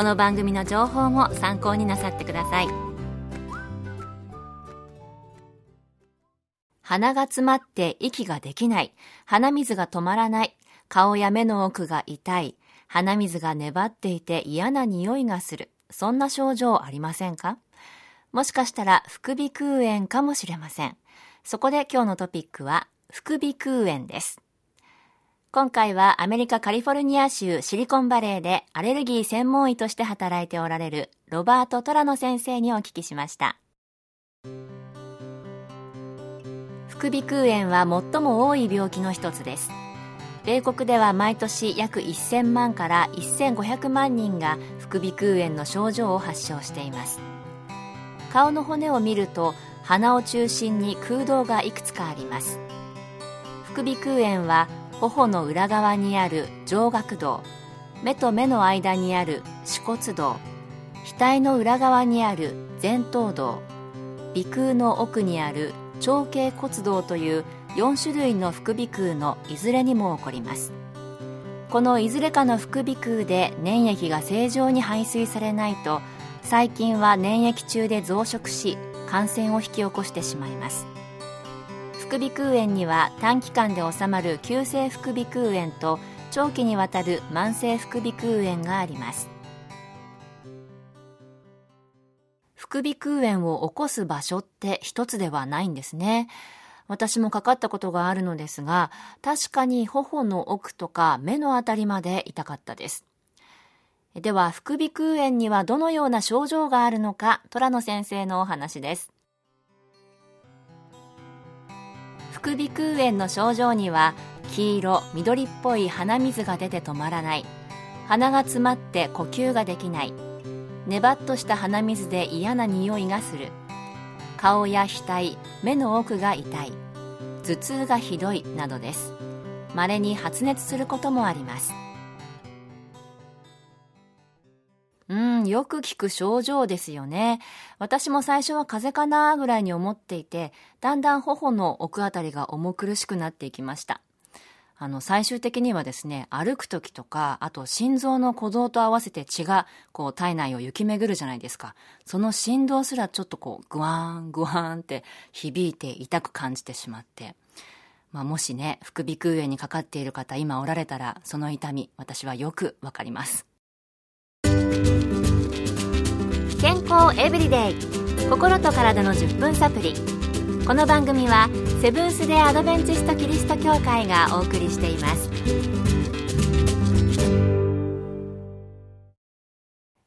この番組の情報も参考になさってください。鼻が詰まって息ができない。鼻水が止まらない。顔や目の奥が痛い。鼻水が粘っていて嫌な匂いがする。そんな症状ありませんか？もしかしたら副鼻腔炎かもしれません。そこで今日のトピックは副鼻腔炎です。今回はアメリカカリフォルニア州シリコンバレーでアレルギー専門医として働いておられるロバート・トラノ先生にお聞きしました。副鼻腔炎は最も多い病気の一つです。米国では毎年約1000万から1500万人が副鼻腔炎の症状を発症しています。顔の骨を見ると鼻を中心に空洞がいくつかあります。副鼻腔炎は頬の裏側にある上顎道。目と目の間にある歯骨道。額の裏側にある前頭道。鼻腔の奥にある長径骨道という4種類の副鼻腔のいずれにも起こります。このいずれかの副鼻腔で粘液が正常に排水されないと細菌は粘液中で増殖し感染を引き起こしてしまいます。副鼻腔炎には短期間で治まる急性副鼻腔炎と長期にわたる慢性副鼻腔炎があります。副鼻腔炎を起こす場所って一つではないんですね。私もかかったことがあるのですが確かに頬の奥とか目のあたりまで痛かったです。では副鼻腔炎にはどのような症状があるのか虎野先生のお話です。副鼻腔炎の症状には黄色緑っぽい鼻水が出て止まらない。鼻が詰まって呼吸ができない。ねばっとした鼻水で嫌な匂いがする。顔や額目の奥が痛い。頭痛がひどいなどです。まれに発熱することもあります。うん、よく聞く症状ですよね。私も最初は風邪かなぐらいに思っていて、だんだん頬の奥あたりが重苦しくなっていきました。あの、最終的にはですね、歩く時とか、あと心臓の鼓動と合わせて血が、こう、体内を行き巡るじゃないですか。その振動すらちょっとこう、グワーン、グワーンって響いて痛く感じてしまって。まあ、もしね、副鼻腔炎にかかっている方今おられたら、その痛み、私はよくわかります。健康エブリデイ。心と体の10分サプリこの番組はセブンス・デ・アドベンチスト・キリスト教会がお送りしています。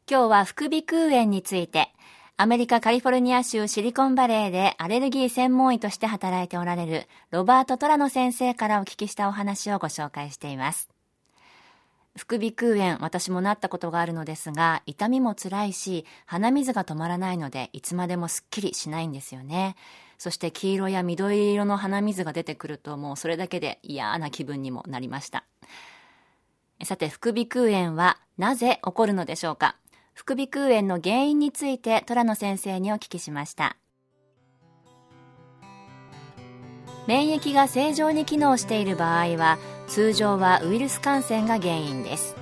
今日は副鼻腔炎についてアメリカカリフォルニア州シリコンバレーでアレルギー専門医として働いておられるロバート・トラノ先生からお聞きしたお話をご紹介しています。副鼻腔炎、私もなったことがあるのですが、痛みも辛いし、鼻水が止まらないので、いつまでもすっきりしないんですよね。そして黄色や緑色の鼻水が出てくると、もうそれだけで嫌な気分にもなりました。さて、副鼻腔炎はなぜ起こるのでしょうか？副鼻腔炎の原因について、虎野先生にお聞きしました。免疫が正常に機能している場合は通常はウイルス感染が原因です。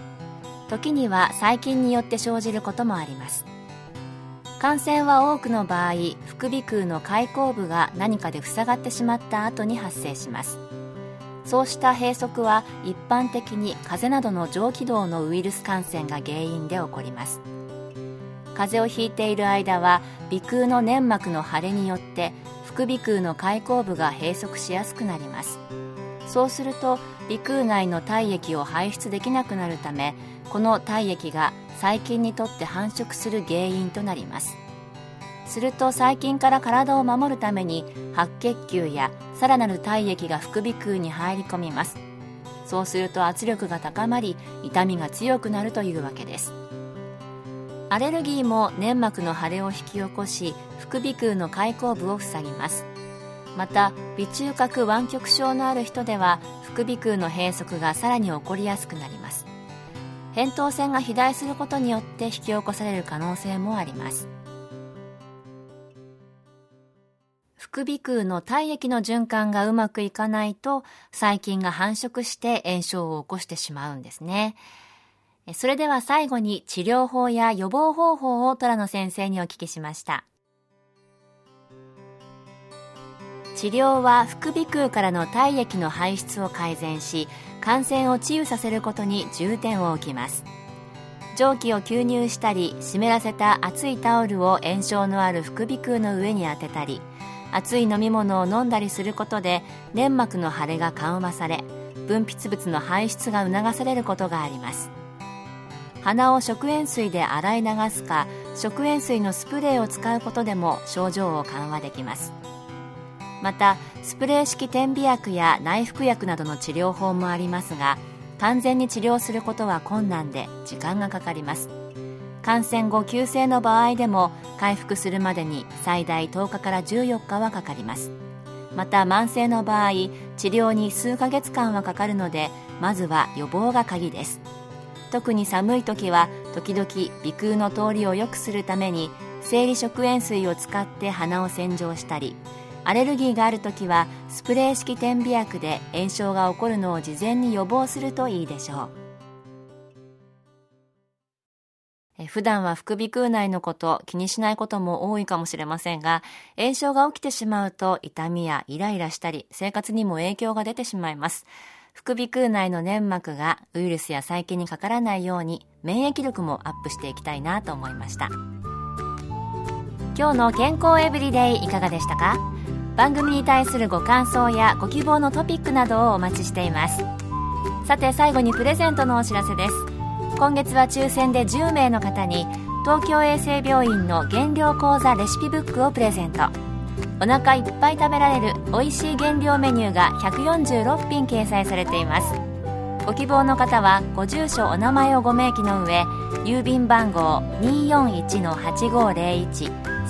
時には細菌によって生じることもあります。感染は多くの場合副鼻腔の開口部が何かで塞がってしまった後に発生します。そうした閉塞は一般的に風邪などの上気道のウイルス感染が原因で起こります。風邪をひいている間は鼻腔の粘膜の腫れによって副鼻腔の開口部が閉塞しやすくなります。そうすると鼻腔内の体液を排出できなくなるためこの体液が細菌にとって繁殖する原因となります。すると細菌から体を守るために白血球やさらなる体液が副鼻腔に入り込みます。そうすると圧力が高まり痛みが強くなるというわけです。アレルギーも粘膜の腫れを引き起こし副鼻腔の開口部を塞ぎます。また鼻中隔湾曲症のある人では副鼻腔の閉塞がさらに起こりやすくなります。扁桃腺が肥大することによって引き起こされる可能性もあります。副鼻腔の体液の循環がうまくいかないと細菌が繁殖して炎症を起こしてしまうんですね。それでは最後に治療法や予防方法を虎野先生にお聞きしました。治療は副鼻腔からの体液の排出を改善し感染を治癒させることに重点を置きます。蒸気を吸入したり湿らせた熱いタオルを炎症のある副鼻腔の上に当てたり熱い飲み物を飲んだりすることで粘膜の腫れが緩和され分泌物の排出が促されることがあります。鼻を食塩水で洗い流すか食塩水のスプレーを使うことでも症状を緩和できます。またスプレー式点鼻薬や内服薬などの治療法もありますが完全に治療することは困難で時間がかかります。感染後急性の場合でも回復するまでに最大10日から14日はかかります。また慢性の場合治療に数ヶ月間はかかるのでまずは予防が鍵です。特に寒い時は時々鼻腔の通りを良くするために生理食塩水を使って鼻を洗浄したりアレルギーがある時はスプレー式点鼻薬で炎症が起こるのを事前に予防するといいでしょう。普段は副鼻腔内のこと気にしないことも多いかもしれませんが炎症が起きてしまうと痛みやイライラしたり生活にも影響が出てしまいます。副鼻腔内の粘膜がウイルスや細菌にかからないように免疫力もアップしていきたいなと思いました。今日の健康エブリデイいかがでしたか？番組に対するご感想やご希望のトピックなどをお待ちしています。さて最後にプレゼントのお知らせです。今月は抽選で10名の方に東京衛生病院の減量講座レシピブックをプレゼント。お腹いっぱい食べられる美味しい減量メニューが146品掲載されています。ご希望の方はご住所お名前をご明記の上郵便番号241-8501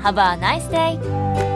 Have a nice day!